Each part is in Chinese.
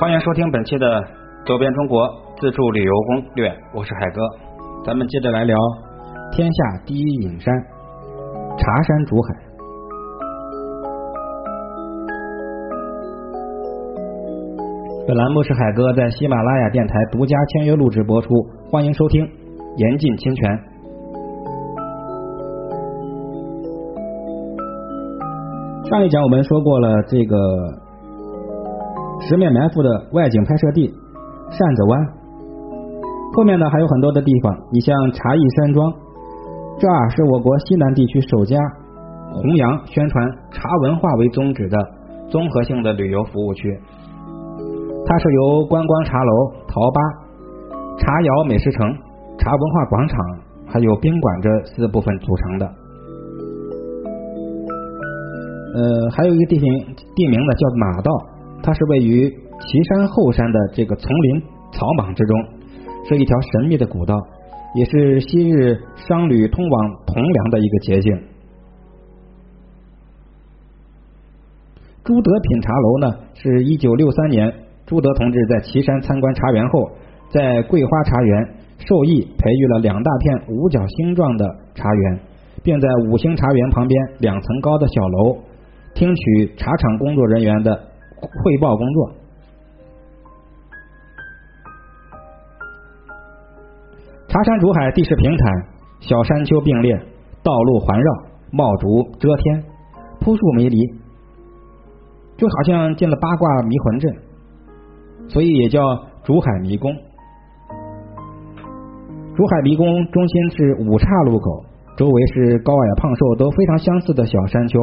欢迎收听本期的《走遍中国自助旅游攻略》，我是海哥。咱们接着来聊天下第一隐山茶山竹海。本栏目是海哥在喜马拉雅电台独家签约录制播出，欢迎收听，严禁侵权。上一讲我们说过了这个十面埋伏的外景拍摄地扇子湾，后面呢还有很多的地方，你像茶艺山庄，这儿是我国西南地区首家弘扬宣传茶文化为宗旨的综合性的旅游服务区。它是由观光茶楼、陶吧、茶窑美食城、茶文化广场还有宾馆这四部分组成的。呃，还有一个地名地名呢叫马道，它是位于岐山后山的这个丛林草莽之中，是一条神秘的古道，也是昔日商旅通往铜梁的一个捷径。朱德品茶楼呢，是一九六三年。朱德同志在岐山参观茶园后，在桂花茶园授意培育了两大片五角星状的茶园，并在五星茶园旁边两层高的小楼听取茶厂工作人员的汇报工作。茶山竹海地势平坦，小山丘并列，道路环绕，茂竹遮天，扑朔迷离，就好像进了八卦迷魂阵。所以也叫竹海迷宫。竹海迷宫中心是五岔路口，周围是高矮胖瘦都非常相似的小山丘，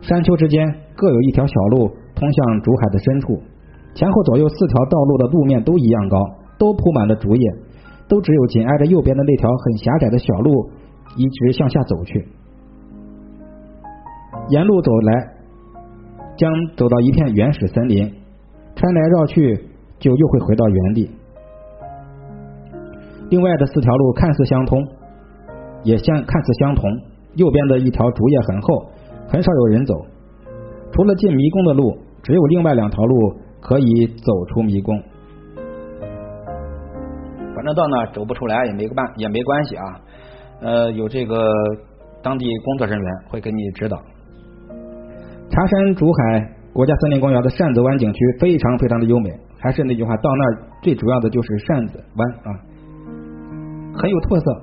山丘之间各有一条小路通向竹海的深处，前后左右四条道路的路面都一样高，都铺满了竹叶，都只有紧挨着右边的那条很狭窄的小路一直向下走去，沿路走来将走到一片原始森林，穿来绕去。就又会回到原地。另外的四条路看似相通，也相看似相同。右边的一条竹叶很厚，很少有人走。除了进迷宫的路，只有另外两条路可以走出迷宫。反正到那走不出来也没个办也没关系啊。呃，有这个当地工作人员会给你指导。茶山竹海国家森林公园的扇子湾景区非常非常的优美。还是那句话，到那儿最主要的就是扇子湾啊，很有特色。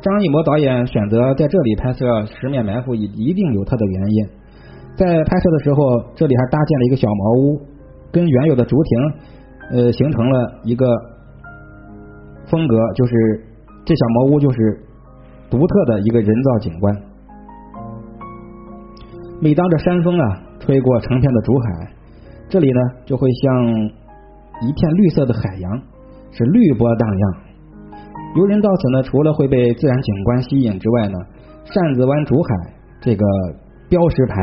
张艺谋导演选择在这里拍摄《十面埋伏》，一一定有他的原因。在拍摄的时候，这里还搭建了一个小茅屋，跟原有的竹亭呃形成了一个风格，就是这小茅屋就是独特的一个人造景观。每当这山风啊吹过成片的竹海，这里呢就会像。一片绿色的海洋，是绿波荡漾。游人到此呢，除了会被自然景观吸引之外呢，扇子湾竹海这个标识牌、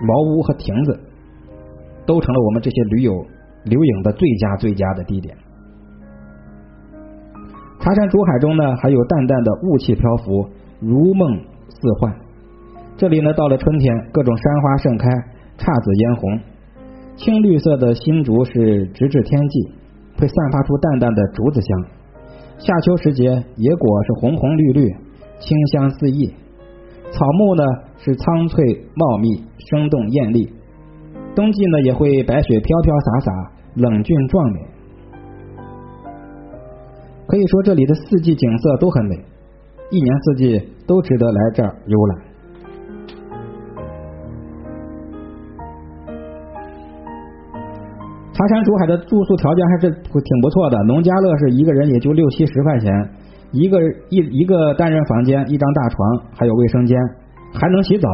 茅屋和亭子，都成了我们这些驴友留影的最佳最佳的地点。茶山竹海中呢，还有淡淡的雾气漂浮，如梦似幻。这里呢，到了春天，各种山花盛开，姹紫嫣红。青绿色的新竹是直至天际，会散发出淡淡的竹子香。夏秋时节，野果是红红绿绿，清香四溢。草木呢是苍翠茂密，生动艳丽。冬季呢也会白雪飘飘洒洒，冷峻壮美。可以说这里的四季景色都很美，一年四季都值得来这儿游览。茶山竹海的住宿条件还是挺不错的，农家乐是一个人也就六七十块钱，一个一一个单人房间，一张大床，还有卫生间，还能洗澡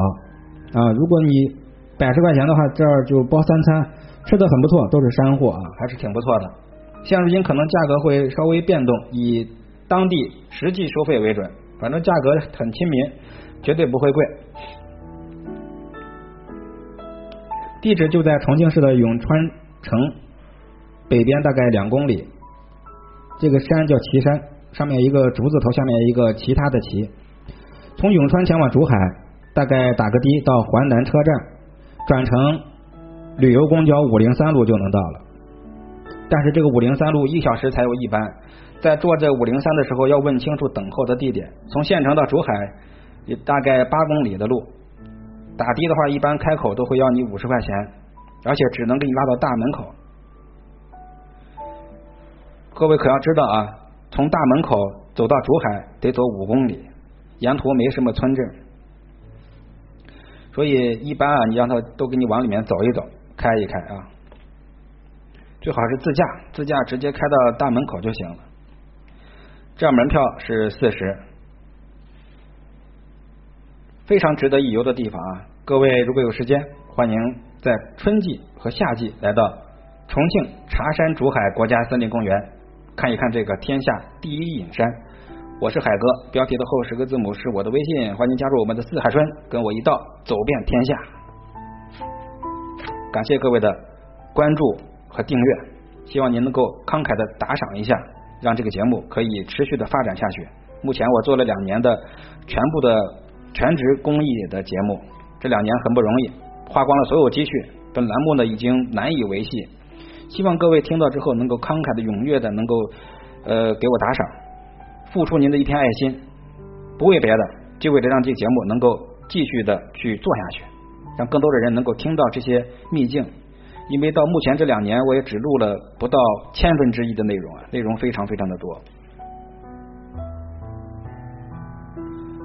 啊！如果你百十块钱的话，这儿就包三餐，吃的很不错，都是山货啊，还是挺不错的。现如今可能价格会稍微变动，以当地实际收费为准，反正价格很亲民，绝对不会贵。地址就在重庆市的永川。城北边大概两公里，这个山叫岐山，上面一个竹字头，下面一个其他的岐。从永川前往竹海，大概打个的到环南车站，转乘旅游公交五零三路就能到了。但是这个五零三路一小时才有一班，在坐这五零三的时候要问清楚等候的地点。从县城到珠海，大概八公里的路，打的的话一般开口都会要你五十块钱，而且只能给你拉到大门口。各位可要知道啊，从大门口走到珠海得走五公里，沿途没什么村镇，所以一般啊，你让他都给你往里面走一走，开一开啊，最好是自驾，自驾直接开到大门口就行了。这样门票是四十，非常值得一游的地方啊！各位如果有时间，欢迎在春季和夏季来到重庆茶山竹海国家森林公园。看一看这个天下第一隐山，我是海哥，标题的后十个字母是我的微信，欢迎加入我们的四海春，跟我一道走遍天下。感谢各位的关注和订阅，希望您能够慷慨的打赏一下，让这个节目可以持续的发展下去。目前我做了两年的全部的全职公益的节目，这两年很不容易，花光了所有积蓄，本栏目呢已经难以维系。希望各位听到之后能够慷慨的、踊跃的，能够呃给我打赏，付出您的一片爱心，不为别的，就为了让这节目能够继续的去做下去，让更多的人能够听到这些秘境。因为到目前这两年，我也只录了不到千分之一的内容啊，内容非常非常的多。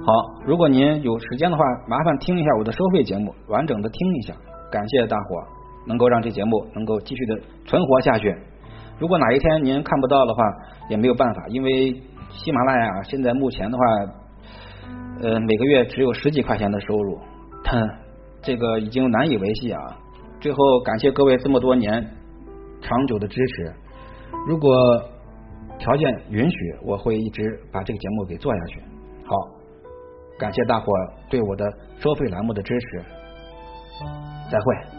好，如果您有时间的话，麻烦听一下我的收费节目，完整的听一下，感谢大伙。能够让这节目能够继续的存活下去。如果哪一天您看不到的话，也没有办法，因为喜马拉雅现在目前的话，呃，每个月只有十几块钱的收入，这个已经难以维系啊。最后感谢各位这么多年长久的支持。如果条件允许，我会一直把这个节目给做下去。好，感谢大伙对我的收费栏目的支持。再会。